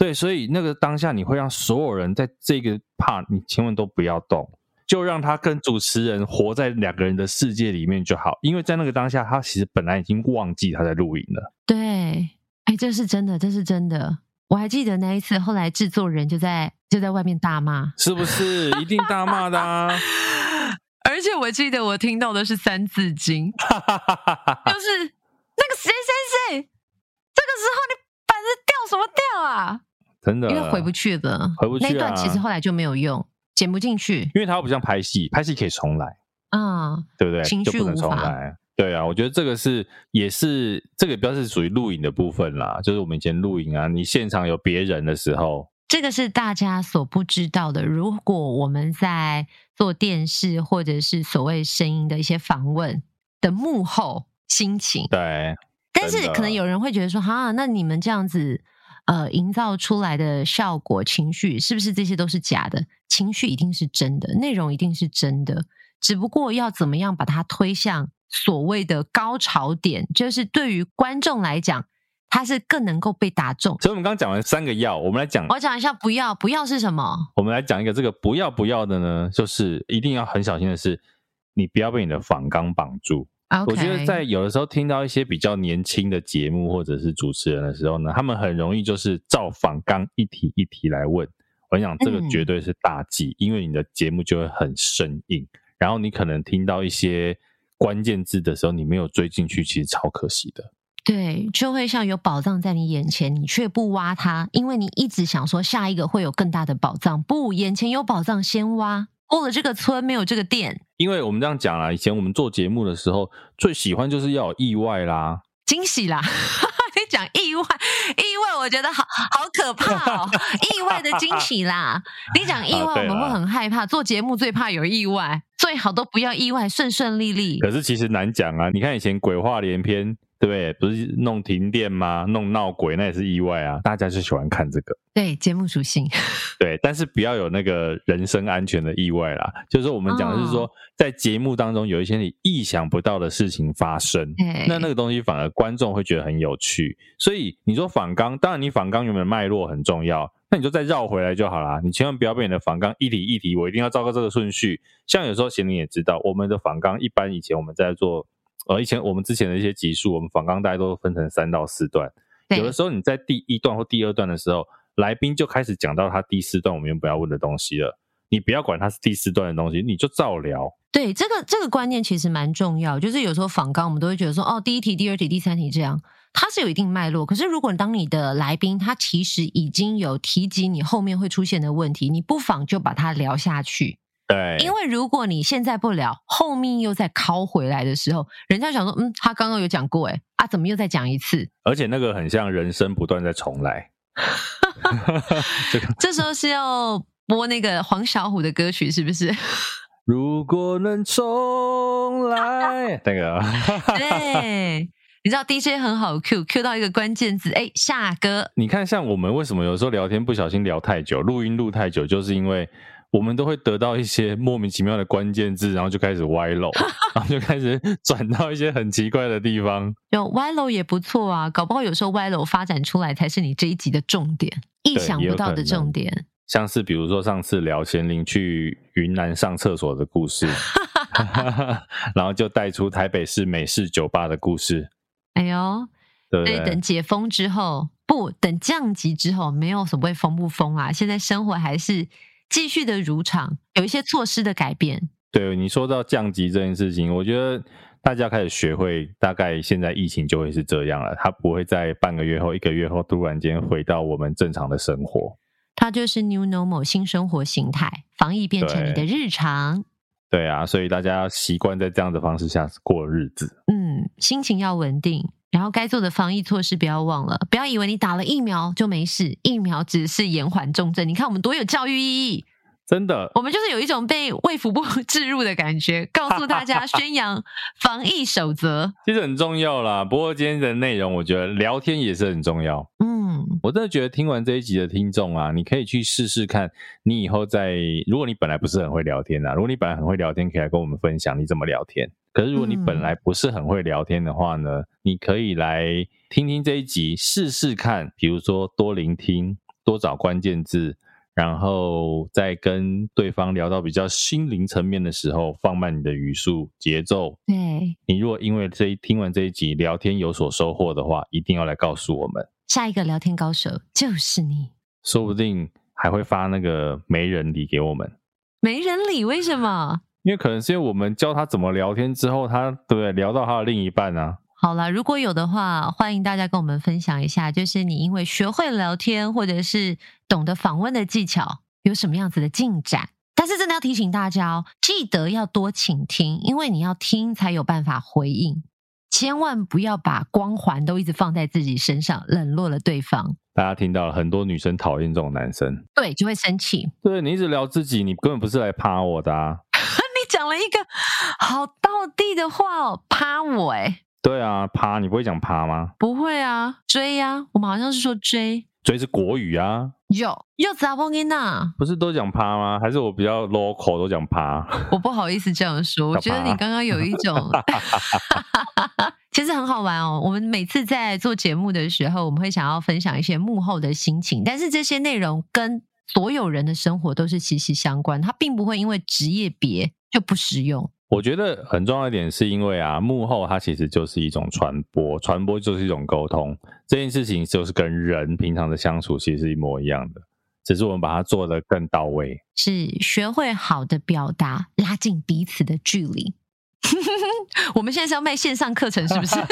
Speaker 1: 对，所以那个当下，你会让所有人在这个 part，你千万都不要动，就让他跟主持人活在两个人的世界里面就好。因为在那个当下，他其实本来已经忘记他在录影了。
Speaker 2: 对。哎，这是真的，这是真的。我还记得那一次，后来制作人就在就在外面大骂，
Speaker 1: 是不是一定大骂的啊？
Speaker 2: 而且我记得我听到的是三字经，就是那个谁谁谁，这个时候你板子掉什么掉啊？
Speaker 1: 真的，
Speaker 2: 因为回不去了，
Speaker 1: 回不去啊。
Speaker 2: 那段其实后来就没有用，剪不进去，
Speaker 1: 因为它又不像拍戏，拍戏可以重来
Speaker 2: 啊，嗯，
Speaker 1: 对不对？
Speaker 2: 情绪无法。
Speaker 1: 对啊，我觉得这个是也是这个，比较是属于录影的部分啦。就是我们以前录影啊，你现场有别人的时候，
Speaker 2: 这个是大家所不知道的。如果我们在做电视或者是所谓声音的一些访问的幕后心情，
Speaker 1: 对，
Speaker 2: 但是可能有人会觉得说，哈，那你们这样子呃营造出来的效果、情绪，是不是这些都是假的？情绪一定是真的，内容一定是真的，只不过要怎么样把它推向。所谓的高潮点，就是对于观众来讲，它是更能够被打中。
Speaker 1: 所以，我们刚刚讲完三个要，我们来讲，
Speaker 2: 我讲一下不要，不要是什么？
Speaker 1: 我们来讲一个这个不要不要的呢，就是一定要很小心的是，你不要被你的反纲绑住。我觉得在有的时候听到一些比较年轻的节目或者是主持人的时候呢，他们很容易就是照访纲一题一题来问。我跟你讲，这个绝对是大忌，嗯，因为你的节目就会很生硬，然后你可能听到一些。关键字的时候，你没有追进去，其实超可惜的。
Speaker 2: 对，就会像有宝藏在你眼前，你却不挖它，因为你一直想说下一个会有更大的宝藏。不，眼前有宝藏，先挖。过了这个村，没有这个店。因为我们这样讲啦，以前我们做节目的时候，最喜欢就是要有意外啦，惊喜啦。你讲意外，意外，我觉得好好可怕哦！意外的惊喜啦。你讲意外，我们会很害怕。做节目最怕有意外。最好都不要意外，顺顺利利。可是其实难讲啊！你看以前鬼话连篇，对不是弄停电吗？弄闹鬼，那也是意外啊！大家就喜欢看这个。对，节目属性。对，但是不要有那个人身安全的意外啦。就是说我们讲的是说，哦、在节目当中有一些你意想不到的事情发生，那那个东西反而观众会觉得很有趣。所以你说反纲，当然你反纲有没有脉络很重要。那你就再绕回来就好啦，你千万不要被你的反纲一题一题，我一定要照个这个顺序。像有时候贤玲也知道，我们的反纲一般以前我们在做，呃，以前我们之前的一些集数，我们访纲大概都分成三到四段。有的时候你在第一段或第二段的时候，来宾就开始讲到他第四段我们原本要问的东西了。
Speaker 1: 你不要管他是第四段的东西，你就照聊。
Speaker 2: 对，这个这个观念其实蛮重要，就是有时候访纲我们都会觉得说，哦，第一题、第二题、第三题这样，它是有一定脉络。可是如果当你的来宾他其实已经有提及你后面会出现的问题，你不妨就把它聊下去。
Speaker 1: 对，
Speaker 2: 因为如果你现在不聊，后面又再拷回来的时候，人家想说，嗯，他刚刚有讲过，哎，啊，怎么又再讲一次？
Speaker 1: 而且那个很像人生不断在重来。
Speaker 2: 这时候是要播那个黄小琥的歌曲，是不是？
Speaker 1: 如果能重来，那个
Speaker 2: 对，你知道 DJ 很好 Q，Q 到一个关键字，哎，下歌。
Speaker 1: 你看，像我们为什么有时候聊天不小心聊太久，录音录太久，就是因为我们都会得到一些莫名其妙的关键字，然后就开始歪楼，然后就开始 转到一些很奇怪的地方。
Speaker 2: 有歪楼也不错啊，搞不好有时候歪楼发展出来才是你这一集的重点，意想不到的重点。
Speaker 1: 像是比如说上次聊贤玲去云南上厕所的故事，然后就带出台北市美式酒吧的故事。
Speaker 2: 哎呦，对，对，等解封之后，不等降级之后，没有所谓封不封啊。现在生活还是继续的如常，有一些措施的改变。
Speaker 1: 对，你说到降级这件事情，我觉得大家开始学会，大概现在疫情就会是这样了，它不会在半个月后、一个月后突然间回到我们正常的生活。
Speaker 2: 它就是 new normal 新生活形态，防疫变成你的日常。
Speaker 1: 对，对啊，所以大家要习惯在这样的方式下过日子。
Speaker 2: 嗯，心情要稳定，然后该做的防疫措施不要忘了，不要以为你打了疫苗就没事，疫苗只是延缓重症。你看我们多有教育意义。
Speaker 1: 真的，
Speaker 2: 我们就是有一种被卫福部 置入的感觉，告诉大家宣扬防疫守则，
Speaker 1: 其实很重要啦。不过今天的内容，我觉得聊天也是很重要。
Speaker 2: 嗯，
Speaker 1: 我真的觉得听完这一集的听众啊，你可以去试试看，你以后在如果你本来不是很会聊天啊，如果你本来很会聊天，可以来跟我们分享你怎么聊天。可是如果你本来不是很会聊天的话呢，嗯、你可以来听听这一集，试试看，比如说多聆听，多找关键字。然后在跟对方聊到比较心灵层面的时候，放慢你的语速节奏。
Speaker 2: 对，
Speaker 1: 你如果因为这一听完这一集聊天有所收获的话，一定要来告诉我们。
Speaker 2: 下一个聊天高手就是你，
Speaker 1: 说不定还会发那个没人理给我们。
Speaker 2: 没人理为什么？
Speaker 1: 因为可能是因为我们教他怎么聊天之后，他对不对？聊到他的另一半啊。
Speaker 2: 好了，如果有的话，欢迎大家跟我们分享一下，就是你因为学会聊天，或者是懂得访问的技巧，有什么样子的进展。但是真的要提醒大家哦，记得要多倾听，因为你要听才有办法回应，千万不要把光环都一直放在自己身上，冷落了对方。
Speaker 1: 大家听到了，很多女生讨厌这种男生，
Speaker 2: 对，就会生气。
Speaker 1: 对，你一直聊自己，你根本不是来趴我的啊！
Speaker 2: 你讲了一个好道地的话哦，趴我哎。
Speaker 1: 对啊，趴，你不会讲趴吗？
Speaker 2: 不会啊，追呀、啊，我们好像是说追，
Speaker 1: 追是国语啊。
Speaker 2: 有有杂波音呐，
Speaker 1: 不是都讲趴吗？还是我比较 local 都讲趴？
Speaker 2: 我不好意思这样说，我觉得你刚刚有一种 其实很好玩哦。我们每次在做节目的时候，我们会想要分享一些幕后的心情，但是这些内容跟所有人的生活都是息息相关，它并不会因为职业别就不实用。
Speaker 1: 我觉得很重要一点，是因为啊，幕后它其实就是一种传播，传播就是一种沟通。这件事情就是跟人平常的相处其实是一模一样的，只是我们把它做得更到位，
Speaker 2: 是学会好的表达，拉近彼此的距离。我们现在是要卖线上课程，是不是？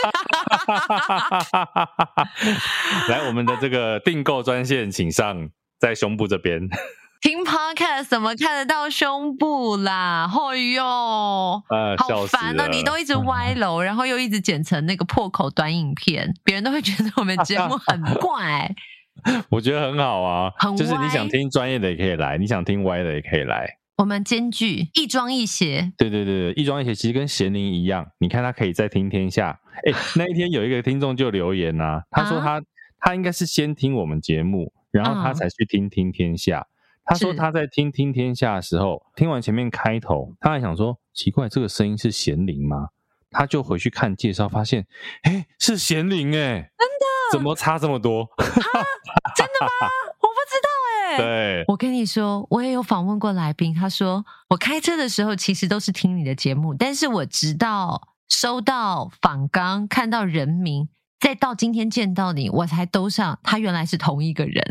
Speaker 1: 来，我们的这个订购专线，请上在胸部这边。
Speaker 2: 听 Podcast 怎么看得到胸部啦？哎呦，
Speaker 1: 呃、
Speaker 2: 好烦哦！你都一直歪楼，然后又一直剪成那个破口短影片，别人都会觉得我们节目很 怪。
Speaker 1: 我觉得很好啊，很，就是你想听专业的也可以来，你想听歪的也可以来。
Speaker 2: 我们兼具一庄一邪。
Speaker 1: 对对对，一庄一邪其实跟咸宁一样，你看他可以在听天下。哎，那一天有一个听众就留言呐、啊，他说他、啊、他应该是先听我们节目，然后他才去听听天下。嗯他说他在听听天下的时候，听完前面开头，他还想说奇怪，这个声音是贤玲吗？他就回去看介绍，发现，哎，是贤玲哎，真的？怎么差这么多？
Speaker 2: 真的吗？我不知道哎。
Speaker 1: 对，
Speaker 2: 我跟你说，我也有访问过来宾，他说我开车的时候其实都是听你的节目，但是我直到收到访纲，看到人名。再到今天见到你，我才兜上他原来是同一个人。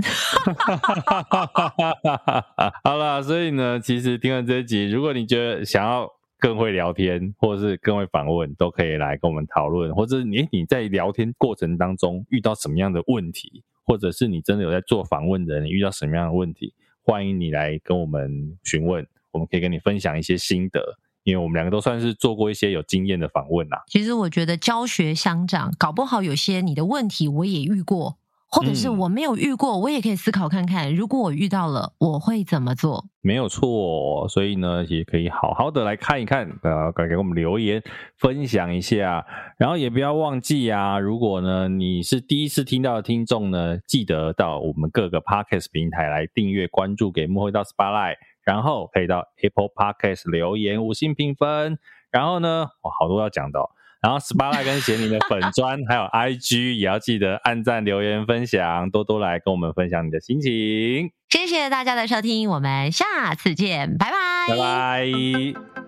Speaker 1: 好了，所以呢，其实听完这一集，如果你觉得想要更会聊天，或者是更会访问，都可以来跟我们讨论，或者你你在聊天过程当中遇到什么样的问题，或者是你真的有在做访问的人，你遇到什么样的问题，欢迎你来跟我们询问，我们可以跟你分享一些心得。因为我们两个都算是做过一些有经验的访问啦。
Speaker 2: 其实我觉得教学相长，搞不好有些你的问题我也遇过，或者是我没有遇过，我也可以思考看看，如果我遇到了，我会怎么做？
Speaker 1: 没有错，所以呢，也可以好好的来看一看，呃，给我们留言分享一下，然后也不要忘记啊，如果呢你是第一次听到的听众呢，记得到我们各个 Podcast 平台来订阅关注，给幕后一道 Spotlight。然后可以到 Apple Podcast 留言五星评分，然后呢，哇，好多要讲的哦。然后 Spotlight 跟贤宁的粉砖 还有 IG 也要记得按赞、留言、分享，多多来跟我们分享你的心情。
Speaker 2: 谢谢大家的收听，我们下次见，拜拜，
Speaker 1: 拜拜。